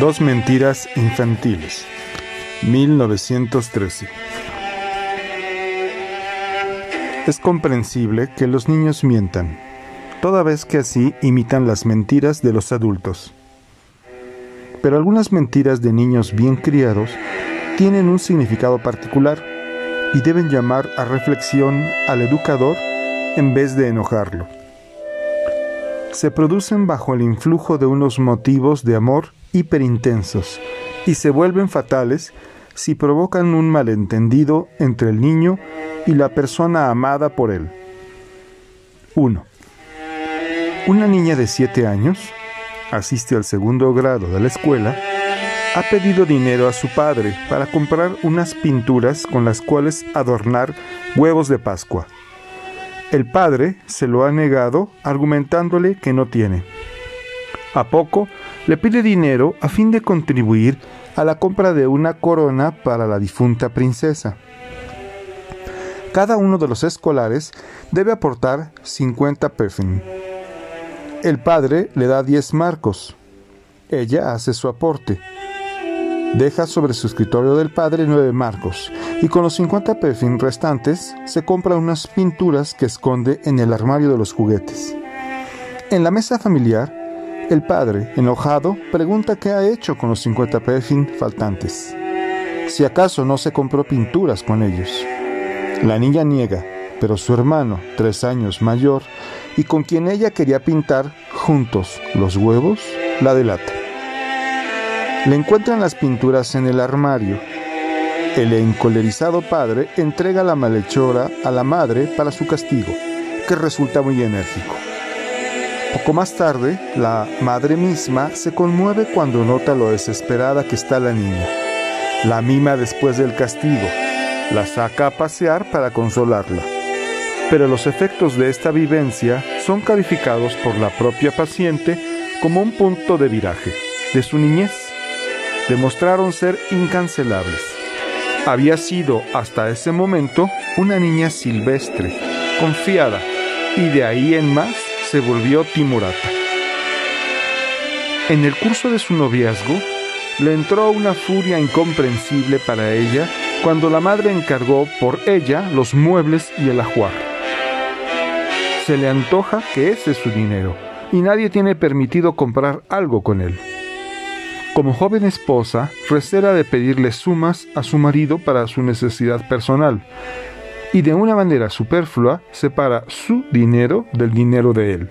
Dos mentiras infantiles. 1913. Es comprensible que los niños mientan, toda vez que así imitan las mentiras de los adultos. Pero algunas mentiras de niños bien criados tienen un significado particular y deben llamar a reflexión al educador en vez de enojarlo. Se producen bajo el influjo de unos motivos de amor hiperintensos y se vuelven fatales si provocan un malentendido entre el niño y la persona amada por él. 1. Una niña de 7 años, asiste al segundo grado de la escuela, ha pedido dinero a su padre para comprar unas pinturas con las cuales adornar huevos de Pascua. El padre se lo ha negado argumentándole que no tiene. A poco le pide dinero a fin de contribuir a la compra de una corona para la difunta princesa. Cada uno de los escolares debe aportar 50 pefin. El padre le da 10 marcos. Ella hace su aporte. Deja sobre su escritorio del padre 9 marcos y con los 50 pefin restantes se compra unas pinturas que esconde en el armario de los juguetes. En la mesa familiar, el padre, enojado, pregunta qué ha hecho con los 50 pefin faltantes. Si acaso no se compró pinturas con ellos. La niña niega, pero su hermano, tres años mayor, y con quien ella quería pintar juntos los huevos, la delata. Le encuentran las pinturas en el armario. El encolerizado padre entrega la malhechora a la madre para su castigo, que resulta muy enérgico. Poco más tarde, la madre misma se conmueve cuando nota lo desesperada que está la niña. La mima después del castigo, la saca a pasear para consolarla. Pero los efectos de esta vivencia son calificados por la propia paciente como un punto de viraje de su niñez. Demostraron ser incancelables. Había sido hasta ese momento una niña silvestre, confiada, y de ahí en más se volvió timorata. En el curso de su noviazgo, le entró una furia incomprensible para ella cuando la madre encargó por ella los muebles y el ajuar. Se le antoja que ese es su dinero y nadie tiene permitido comprar algo con él. Como joven esposa, recera de pedirle sumas a su marido para su necesidad personal, y de una manera superflua separa su dinero del dinero de él.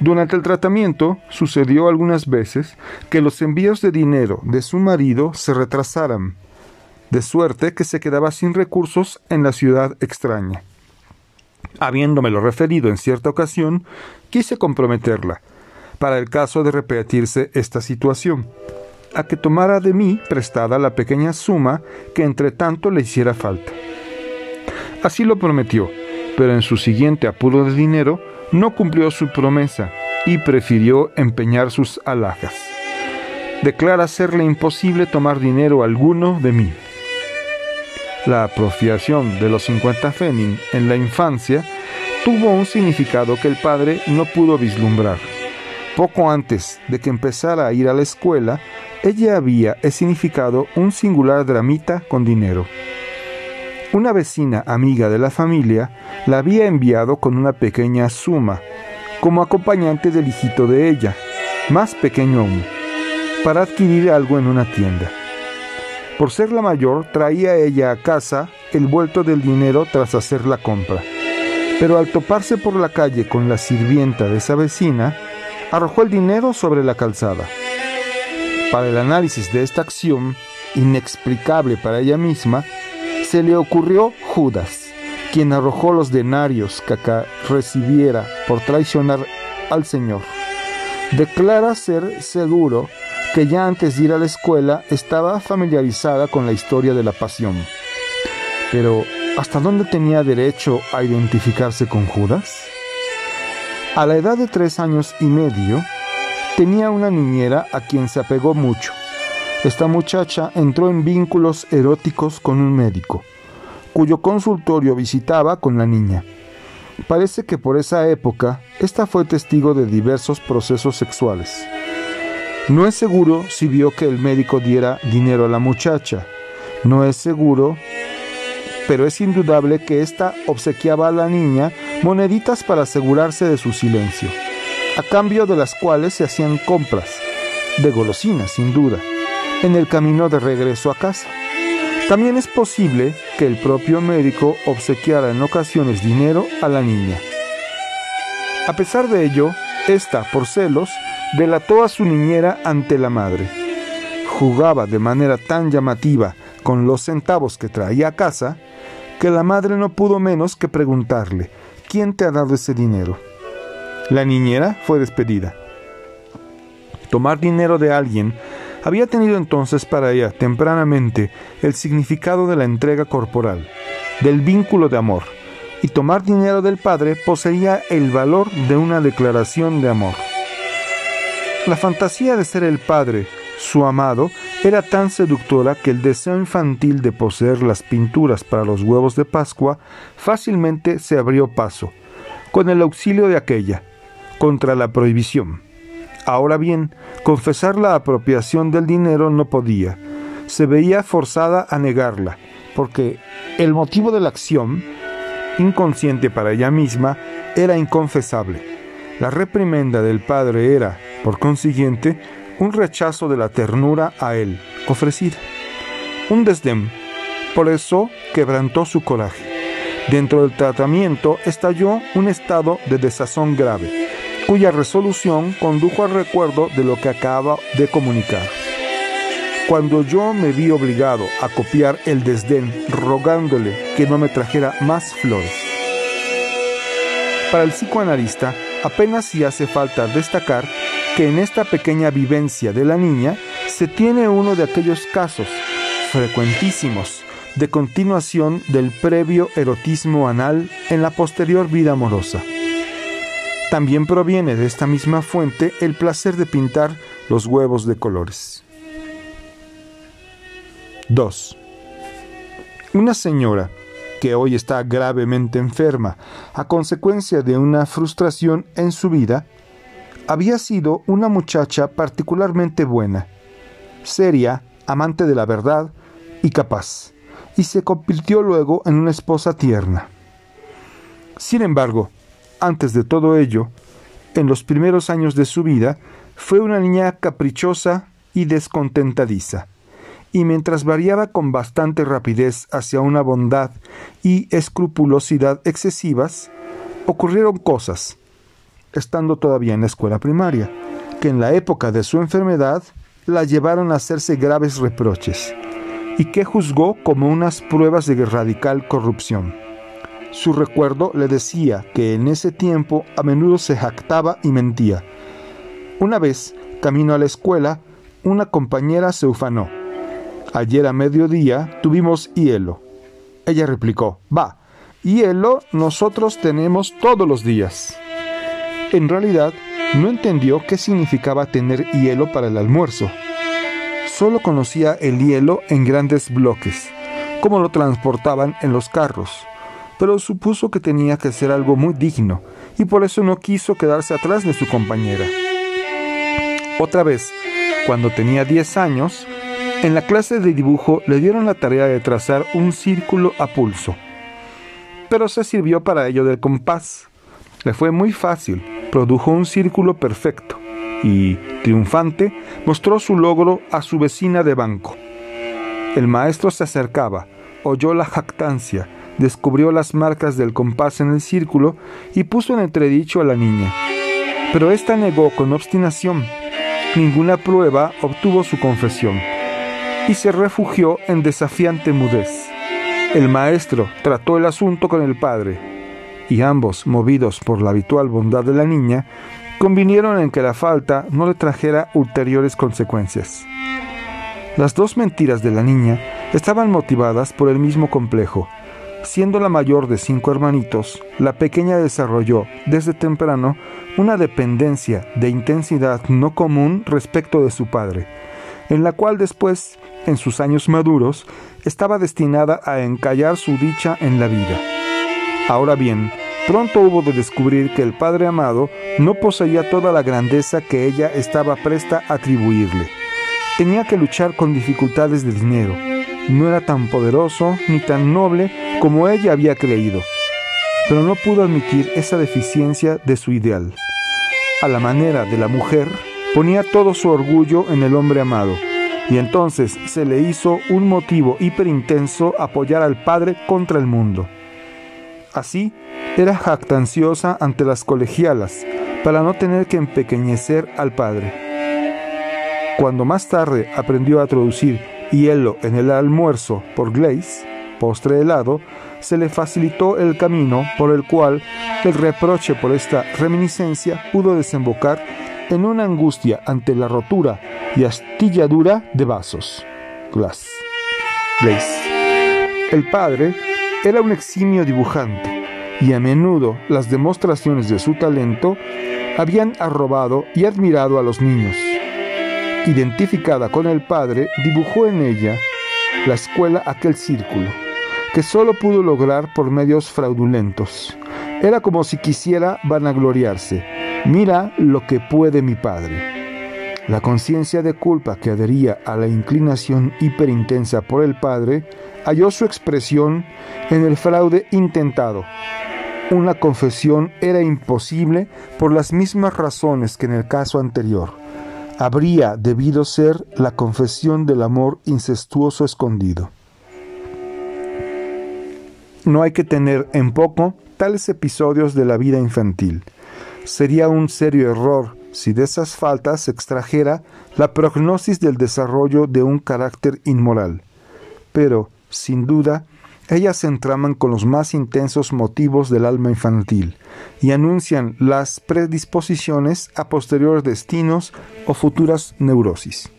Durante el tratamiento sucedió algunas veces que los envíos de dinero de su marido se retrasaran, de suerte que se quedaba sin recursos en la ciudad extraña. Habiéndomelo referido en cierta ocasión, quise comprometerla, para el caso de repetirse esta situación, a que tomara de mí prestada la pequeña suma que entre tanto le hiciera falta. Así lo prometió, pero en su siguiente apuro de dinero no cumplió su promesa y prefirió empeñar sus alhajas. Declara serle imposible tomar dinero alguno de mí. La apropiación de los 50 fenin en la infancia tuvo un significado que el padre no pudo vislumbrar. Poco antes de que empezara a ir a la escuela, ella había significado un singular dramita con dinero. Una vecina amiga de la familia la había enviado con una pequeña suma, como acompañante del hijito de ella, más pequeño aún, para adquirir algo en una tienda. Por ser la mayor, traía ella a casa el vuelto del dinero tras hacer la compra. Pero al toparse por la calle con la sirvienta de esa vecina, arrojó el dinero sobre la calzada. Para el análisis de esta acción, inexplicable para ella misma, se le ocurrió Judas, quien arrojó los denarios que acá recibiera por traicionar al Señor. Declara ser seguro que ya antes de ir a la escuela estaba familiarizada con la historia de la pasión. Pero, ¿hasta dónde tenía derecho a identificarse con Judas? A la edad de tres años y medio, tenía una niñera a quien se apegó mucho. Esta muchacha entró en vínculos eróticos con un médico, cuyo consultorio visitaba con la niña. Parece que por esa época, esta fue testigo de diversos procesos sexuales. No es seguro si vio que el médico diera dinero a la muchacha. No es seguro, pero es indudable que ésta obsequiaba a la niña moneditas para asegurarse de su silencio, a cambio de las cuales se hacían compras, de golosinas sin duda, en el camino de regreso a casa. También es posible que el propio médico obsequiara en ocasiones dinero a la niña. A pesar de ello, ésta, por celos, delató a su niñera ante la madre. Jugaba de manera tan llamativa con los centavos que traía a casa, que la madre no pudo menos que preguntarle, ¿quién te ha dado ese dinero? La niñera fue despedida. Tomar dinero de alguien había tenido entonces para ella tempranamente el significado de la entrega corporal, del vínculo de amor, y tomar dinero del padre poseía el valor de una declaración de amor. La fantasía de ser el padre, su amado, era tan seductora que el deseo infantil de poseer las pinturas para los huevos de Pascua fácilmente se abrió paso, con el auxilio de aquella, contra la prohibición. Ahora bien, confesar la apropiación del dinero no podía. Se veía forzada a negarla, porque el motivo de la acción, inconsciente para ella misma, era inconfesable. La reprimenda del padre era, por consiguiente, un rechazo de la ternura a él ofrecida, un desdén. Por eso quebrantó su coraje. Dentro del tratamiento estalló un estado de desazón grave cuya resolución condujo al recuerdo de lo que acaba de comunicar. Cuando yo me vi obligado a copiar el desdén rogándole que no me trajera más flores. Para el psicoanalista, apenas si hace falta destacar que en esta pequeña vivencia de la niña se tiene uno de aquellos casos, frecuentísimos, de continuación del previo erotismo anal en la posterior vida amorosa. También proviene de esta misma fuente el placer de pintar los huevos de colores. 2. Una señora que hoy está gravemente enferma a consecuencia de una frustración en su vida, había sido una muchacha particularmente buena, seria, amante de la verdad y capaz, y se convirtió luego en una esposa tierna. Sin embargo, antes de todo ello, en los primeros años de su vida, fue una niña caprichosa y descontentadiza, y mientras variaba con bastante rapidez hacia una bondad y escrupulosidad excesivas, ocurrieron cosas, estando todavía en la escuela primaria, que en la época de su enfermedad la llevaron a hacerse graves reproches, y que juzgó como unas pruebas de radical corrupción. Su recuerdo le decía que en ese tiempo a menudo se jactaba y mentía. Una vez, camino a la escuela, una compañera se ufanó. Ayer a mediodía tuvimos hielo. Ella replicó, va, hielo nosotros tenemos todos los días. En realidad, no entendió qué significaba tener hielo para el almuerzo. Solo conocía el hielo en grandes bloques, como lo transportaban en los carros pero supuso que tenía que ser algo muy digno y por eso no quiso quedarse atrás de su compañera. Otra vez, cuando tenía 10 años, en la clase de dibujo le dieron la tarea de trazar un círculo a pulso, pero se sirvió para ello del compás. Le fue muy fácil, produjo un círculo perfecto y, triunfante, mostró su logro a su vecina de banco. El maestro se acercaba, oyó la jactancia, descubrió las marcas del compás en el círculo y puso en entredicho a la niña. Pero ésta negó con obstinación. Ninguna prueba obtuvo su confesión y se refugió en desafiante mudez. El maestro trató el asunto con el padre y ambos, movidos por la habitual bondad de la niña, convinieron en que la falta no le trajera ulteriores consecuencias. Las dos mentiras de la niña estaban motivadas por el mismo complejo, Siendo la mayor de cinco hermanitos, la pequeña desarrolló desde temprano una dependencia de intensidad no común respecto de su padre, en la cual después, en sus años maduros, estaba destinada a encallar su dicha en la vida. Ahora bien, pronto hubo de descubrir que el Padre amado no poseía toda la grandeza que ella estaba presta a atribuirle. Tenía que luchar con dificultades de dinero. No era tan poderoso ni tan noble como ella había creído, pero no pudo admitir esa deficiencia de su ideal. A la manera de la mujer, ponía todo su orgullo en el hombre amado, y entonces se le hizo un motivo hiperintenso apoyar al Padre contra el mundo. Así, era jactanciosa ante las colegialas, para no tener que empequeñecer al Padre. Cuando más tarde aprendió a traducir hielo en el almuerzo por Glaze, postre helado, se le facilitó el camino por el cual el reproche por esta reminiscencia pudo desembocar en una angustia ante la rotura y astilladura de vasos. Glass. El padre era un eximio dibujante y a menudo las demostraciones de su talento habían arrobado y admirado a los niños. Identificada con el padre, dibujó en ella la escuela aquel círculo, que solo pudo lograr por medios fraudulentos. Era como si quisiera vanagloriarse. Mira lo que puede mi padre. La conciencia de culpa que adhería a la inclinación hiperintensa por el padre halló su expresión en el fraude intentado. Una confesión era imposible por las mismas razones que en el caso anterior. Habría debido ser la confesión del amor incestuoso escondido. No hay que tener en poco tales episodios de la vida infantil. Sería un serio error si de esas faltas se extrajera la prognosis del desarrollo de un carácter inmoral. Pero, sin duda, ellas se entraman con los más intensos motivos del alma infantil y anuncian las predisposiciones a posteriores destinos o futuras neurosis.